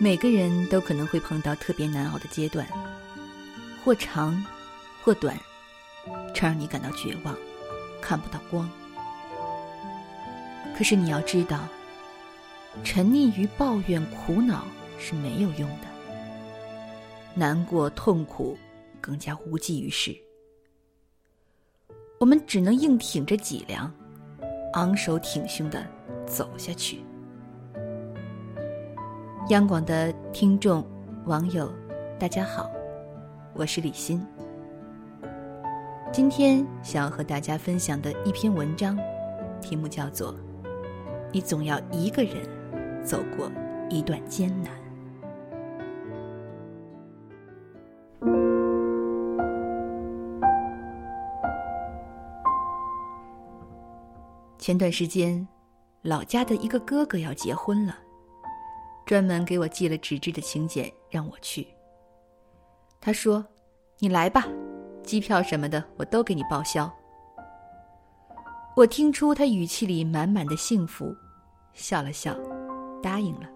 每个人都可能会碰到特别难熬的阶段，或长，或短，常让你感到绝望，看不到光。可是你要知道，沉溺于抱怨、苦恼是没有用的，难过、痛苦更加无济于事。我们只能硬挺着脊梁，昂首挺胸的走下去。央广的听众、网友，大家好，我是李欣。今天想要和大家分享的一篇文章，题目叫做《你总要一个人走过一段艰难》。前段时间，老家的一个哥哥要结婚了。专门给我寄了纸质的请柬，让我去。他说：“你来吧，机票什么的我都给你报销。”我听出他语气里满满的幸福，笑了笑，答应了。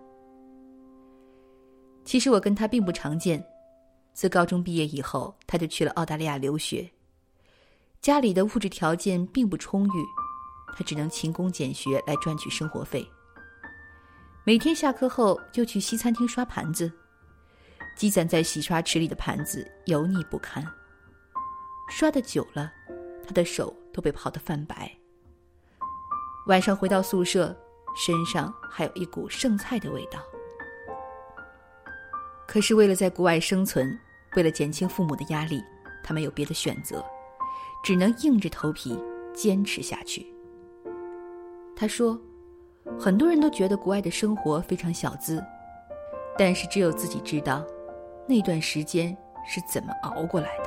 其实我跟他并不常见，自高中毕业以后，他就去了澳大利亚留学。家里的物质条件并不充裕，他只能勤工俭学来赚取生活费。每天下课后就去西餐厅刷盘子，积攒在洗刷池里的盘子油腻不堪。刷的久了，他的手都被泡得泛白。晚上回到宿舍，身上还有一股剩菜的味道。可是为了在国外生存，为了减轻父母的压力，他没有别的选择，只能硬着头皮坚持下去。他说。很多人都觉得国外的生活非常小资，但是只有自己知道，那段时间是怎么熬过来的。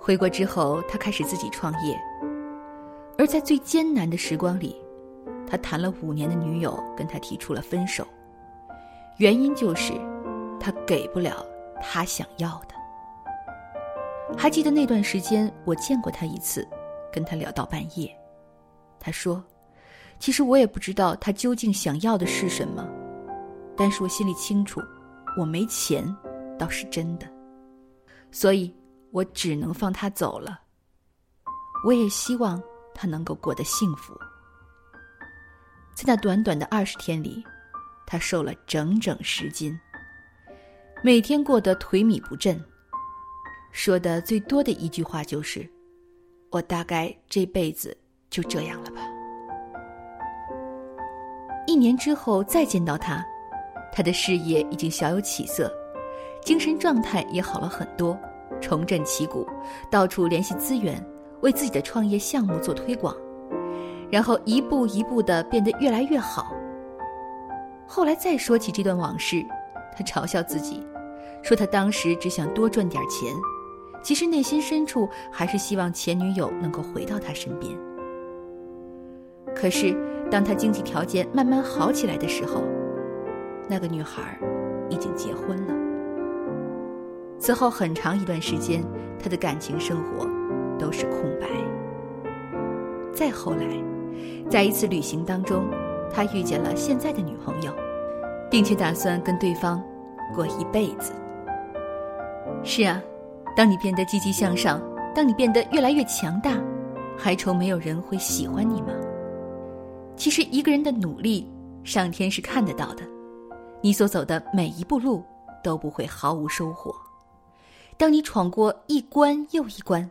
回国之后，他开始自己创业，而在最艰难的时光里，他谈了五年的女友跟他提出了分手，原因就是他给不了他想要的。还记得那段时间，我见过他一次，跟他聊到半夜，他说。其实我也不知道他究竟想要的是什么，但是我心里清楚，我没钱倒是真的，所以我只能放他走了。我也希望他能够过得幸福。在那短短的二十天里，他瘦了整整十斤，每天过得颓靡不振，说的最多的一句话就是：“我大概这辈子就这样了吧。”一年之后再见到他，他的事业已经小有起色，精神状态也好了很多，重振旗鼓，到处联系资源，为自己的创业项目做推广，然后一步一步的变得越来越好。后来再说起这段往事，他嘲笑自己，说他当时只想多赚点钱，其实内心深处还是希望前女友能够回到他身边。可是。当他经济条件慢慢好起来的时候，那个女孩已经结婚了。此后很长一段时间，他的感情生活都是空白。再后来，在一次旅行当中，他遇见了现在的女朋友，并且打算跟对方过一辈子。是啊，当你变得积极向上，当你变得越来越强大，还愁没有人会喜欢你吗？其实一个人的努力，上天是看得到的。你所走的每一步路都不会毫无收获。当你闯过一关又一关，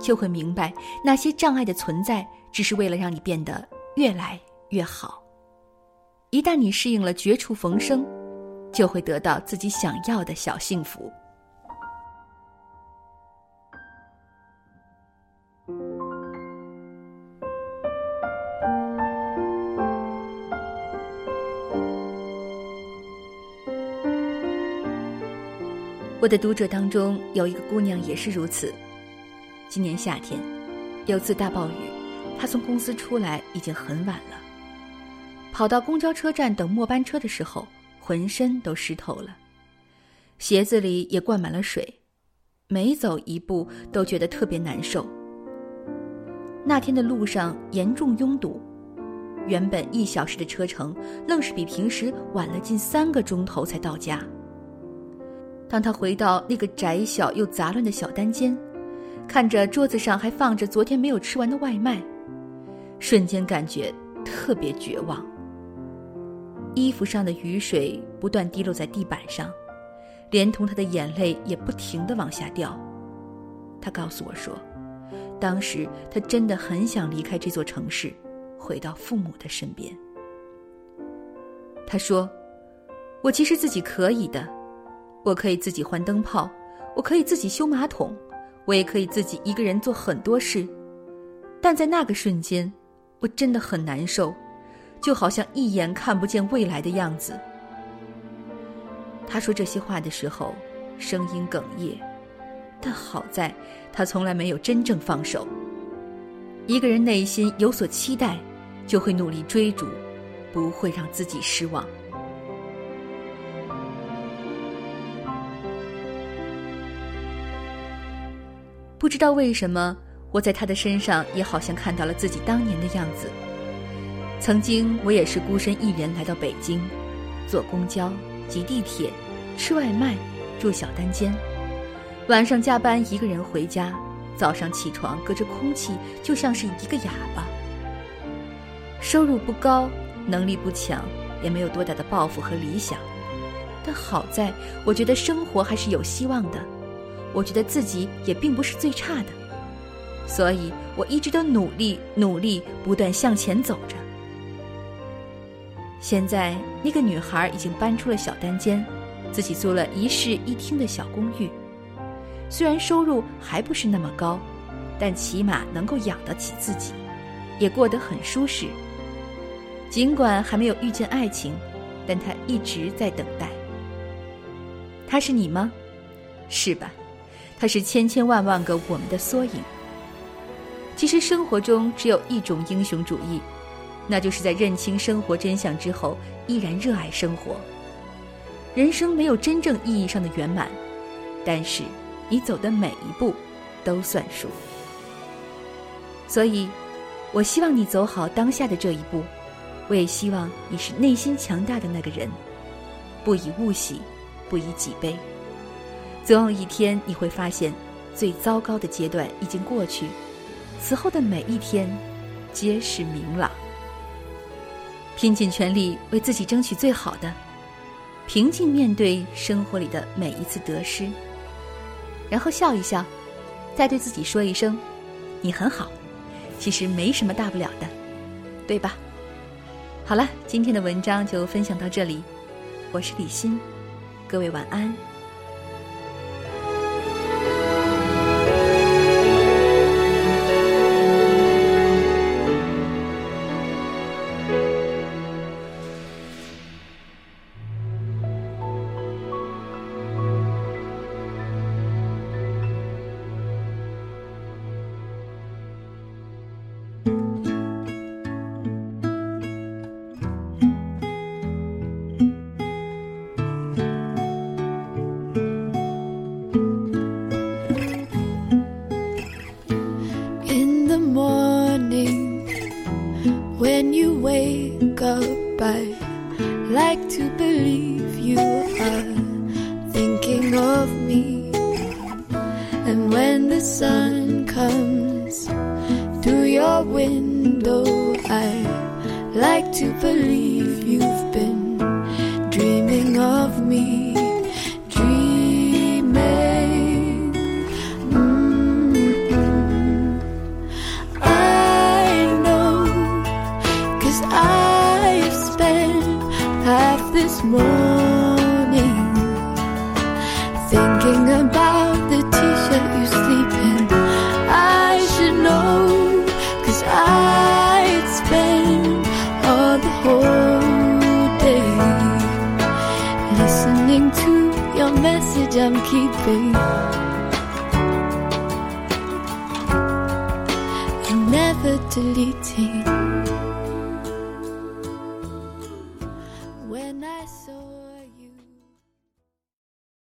就会明白那些障碍的存在，只是为了让你变得越来越好。一旦你适应了绝处逢生，就会得到自己想要的小幸福。我的读者当中有一个姑娘也是如此。今年夏天，有次大暴雨，她从公司出来已经很晚了。跑到公交车站等末班车的时候，浑身都湿透了，鞋子里也灌满了水，每走一步都觉得特别难受，那天的路上严重拥堵，原本一小时的车程，愣是比平时晚了近三个钟头才到家。当他回到那个窄小又杂乱的小单间，看着桌子上还放着昨天没有吃完的外卖，瞬间感觉特别绝望。衣服上的雨水不断滴落在地板上，连同他的眼泪也不停的往下掉。他告诉我说，当时他真的很想离开这座城市，回到父母的身边。他说：“我其实自己可以的，我可以自己换灯泡，我可以自己修马桶，我也可以自己一个人做很多事。但在那个瞬间，我真的很难受。”就好像一眼看不见未来的样子。他说这些话的时候，声音哽咽，但好在他从来没有真正放手。一个人内心有所期待，就会努力追逐，不会让自己失望。不知道为什么，我在他的身上也好像看到了自己当年的样子。曾经我也是孤身一人来到北京，坐公交、挤地铁、吃外卖、住小单间，晚上加班一个人回家，早上起床隔着空气就像是一个哑巴。收入不高，能力不强，也没有多大的抱负和理想，但好在我觉得生活还是有希望的，我觉得自己也并不是最差的，所以我一直都努力努力，不断向前走着。现在那个女孩已经搬出了小单间，自己租了一室一厅的小公寓。虽然收入还不是那么高，但起码能够养得起自己，也过得很舒适。尽管还没有遇见爱情，但她一直在等待。他是你吗？是吧？他是千千万万个我们的缩影。其实生活中只有一种英雄主义。那就是在认清生活真相之后，依然热爱生活。人生没有真正意义上的圆满，但是你走的每一步都算数。所以，我希望你走好当下的这一步，我也希望你是内心强大的那个人，不以物喜，不以己悲。总有一天你会发现，最糟糕的阶段已经过去，此后的每一天皆是明朗。拼尽全力为自己争取最好的，平静面对生活里的每一次得失，然后笑一笑，再对自己说一声：“你很好。”其实没什么大不了的，对吧？好了，今天的文章就分享到这里，我是李欣，各位晚安。Window. I like to believe you've been dreaming of me. Dreaming. Mm-hmm. I know, cause I've spent half this morning listening to your message I'm keeping. And never deleting.